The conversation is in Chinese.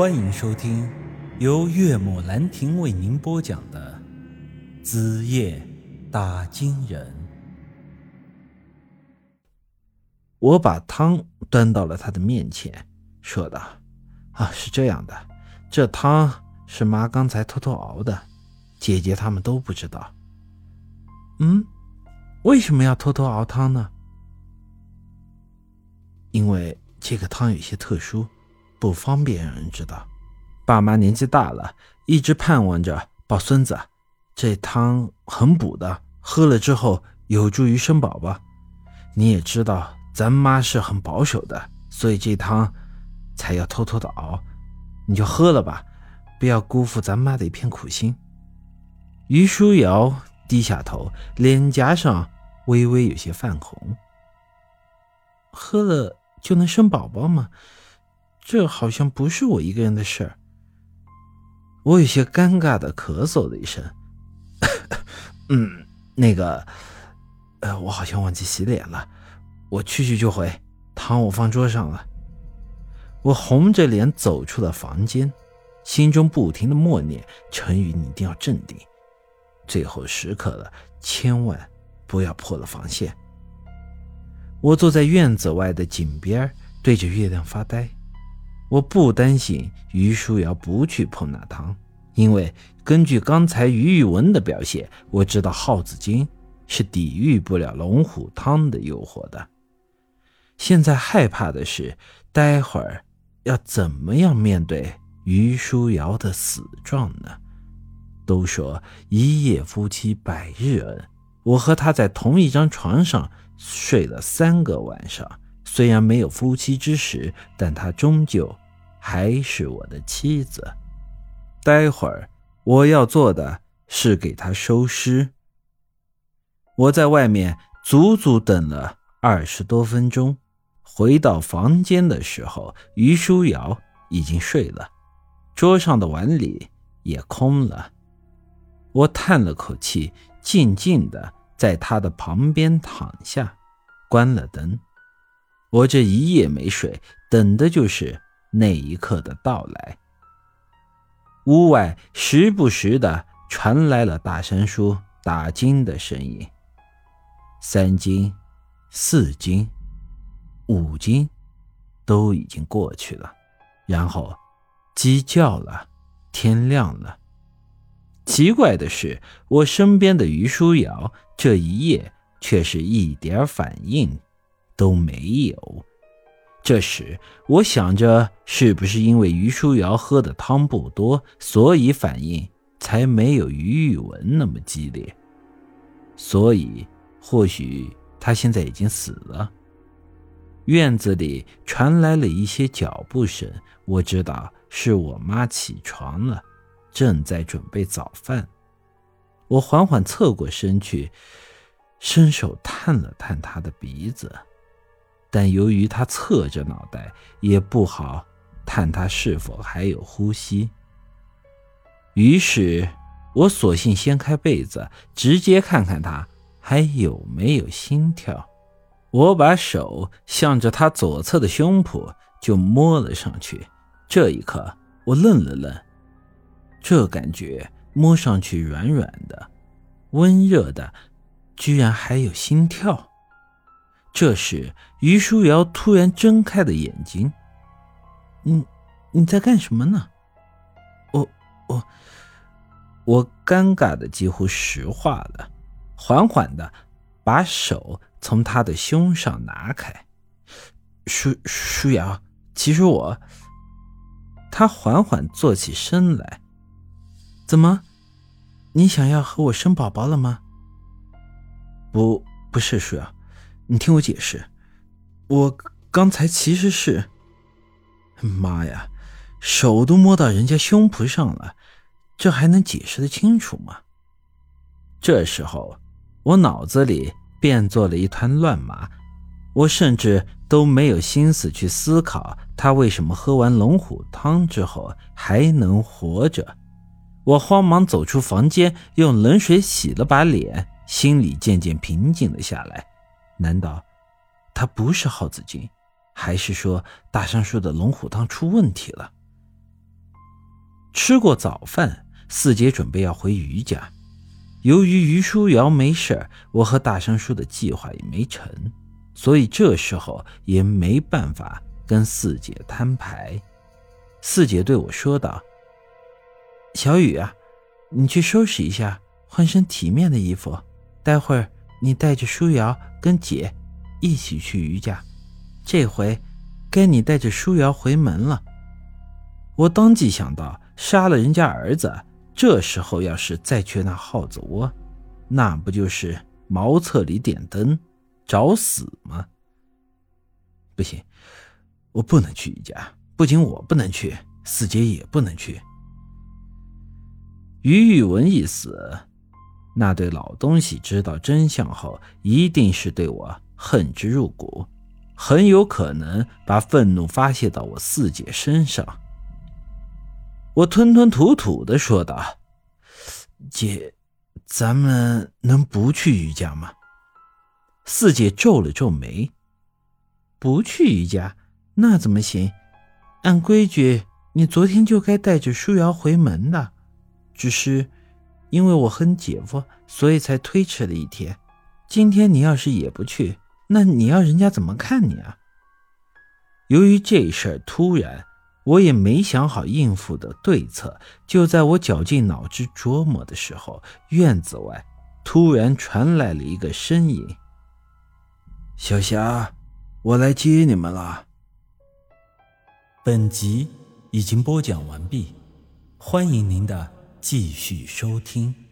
欢迎收听由岳母兰亭为您播讲的《子夜打金人》。我把汤端到了他的面前，说道：“啊，是这样的，这汤是妈刚才偷偷熬的，姐姐他们都不知道。”嗯，为什么要偷偷熬汤呢？因为这个汤有些特殊。不方便让人知道，爸妈年纪大了，一直盼望着抱孙子。这汤很补的，喝了之后有助于生宝宝。你也知道，咱妈是很保守的，所以这汤才要偷偷的熬。你就喝了吧，不要辜负咱妈的一片苦心。于书瑶低下头，脸颊上微微有些泛红。喝了就能生宝宝吗？这好像不是我一个人的事儿。我有些尴尬的咳嗽了一声。嗯，那个，呃，我好像忘记洗脸了，我去去就回。汤我放桌上了。我红着脸走出了房间，心中不停的默念：“陈宇，你一定要镇定，最后时刻了，千万不要破了防线。”我坐在院子外的井边，对着月亮发呆。我不担心于书瑶不去碰那汤，因为根据刚才于玉文的表现，我知道耗子精是抵御不了龙虎汤的诱惑的。现在害怕的是，待会儿要怎么样面对于书瑶的死状呢？都说一夜夫妻百日恩，我和他在同一张床上睡了三个晚上，虽然没有夫妻之实，但他终究。还是我的妻子。待会儿我要做的是给她收尸。我在外面足足等了二十多分钟，回到房间的时候，于书瑶已经睡了，桌上的碗里也空了。我叹了口气，静静的在她的旁边躺下，关了灯。我这一夜没睡，等的就是。那一刻的到来，屋外时不时的传来了大山叔打金的声音。三金、四金、五金，都已经过去了，然后鸡叫了，天亮了。奇怪的是，我身边的于书瑶这一夜却是一点反应都没有。这时，我想着，是不是因为于书瑶喝的汤不多，所以反应才没有于玉文那么激烈？所以，或许他现在已经死了。院子里传来了一些脚步声，我知道是我妈起床了，正在准备早饭。我缓缓侧过身去，伸手探了探她的鼻子。但由于他侧着脑袋，也不好探他是否还有呼吸。于是，我索性掀开被子，直接看看他还有没有心跳。我把手向着他左侧的胸脯就摸了上去。这一刻，我愣了愣，这感觉摸上去软软的、温热的，居然还有心跳。这时，于书瑶突然睁开了眼睛。“你你在干什么呢？”我我我尴尬的几乎石化了，缓缓的把手从他的胸上拿开。“书书瑶，其实我……”他缓缓坐起身来。“怎么？你想要和我生宝宝了吗？”“不，不是书瑶。”你听我解释，我刚才其实是……妈呀，手都摸到人家胸脯上了，这还能解释得清楚吗？这时候，我脑子里变作了一团乱麻，我甚至都没有心思去思考他为什么喝完龙虎汤之后还能活着。我慌忙走出房间，用冷水洗了把脸，心里渐渐平静了下来。难道他不是耗子精，还是说大山说的龙虎汤出问题了？吃过早饭，四姐准备要回余家。由于于书瑶没事我和大山叔的计划也没成，所以这时候也没办法跟四姐摊牌。四姐对我说道：“小雨啊，你去收拾一下，换身体面的衣服，待会儿你带着舒瑶跟姐一起去余家。这回该你带着舒瑶回门了。”我当即想到，杀了人家儿子。这时候要是再去那耗子窝，那不就是茅厕里点灯，找死吗？不行，我不能去余家。不仅我不能去，四姐也不能去。于玉文一死，那对老东西知道真相后，一定是对我恨之入骨，很有可能把愤怒发泄到我四姐身上。我吞吞吐吐的说道：“姐，咱们能不去余家吗？”四姐皱了皱眉：“不去余家，那怎么行？按规矩，你昨天就该带着舒瑶回门的，只是因为我恨姐夫，所以才推迟了一天。今天你要是也不去，那你要人家怎么看你啊？”由于这事儿突然。我也没想好应付的对策，就在我绞尽脑汁琢磨的时候，院子外突然传来了一个声音：“小霞，我来接你们了。”本集已经播讲完毕，欢迎您的继续收听。